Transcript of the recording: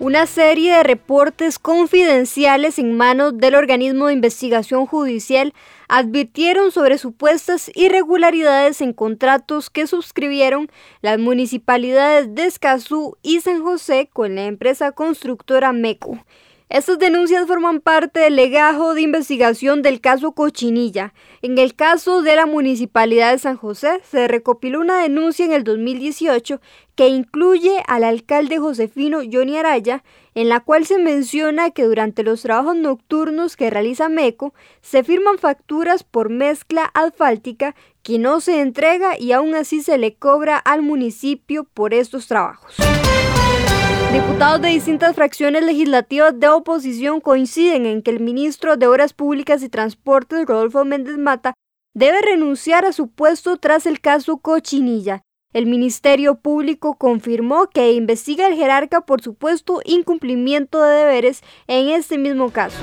Una serie de reportes confidenciales en manos del organismo de investigación judicial advirtieron sobre supuestas irregularidades en contratos que suscribieron las municipalidades de Escazú y San José con la empresa constructora MECO estas denuncias forman parte del legajo de investigación del caso Cochinilla. En el caso de la Municipalidad de San José, se recopiló una denuncia en el 2018 que incluye al alcalde Josefino Johnny Araya, en la cual se menciona que durante los trabajos nocturnos que realiza MECO, se firman facturas por mezcla asfáltica que no se entrega y aún así se le cobra al municipio por estos trabajos. Diputados de distintas fracciones legislativas de oposición coinciden en que el ministro de Obras Públicas y Transportes, Rodolfo Méndez Mata, debe renunciar a su puesto tras el caso Cochinilla. El Ministerio Público confirmó que investiga al jerarca por supuesto incumplimiento de deberes en este mismo caso.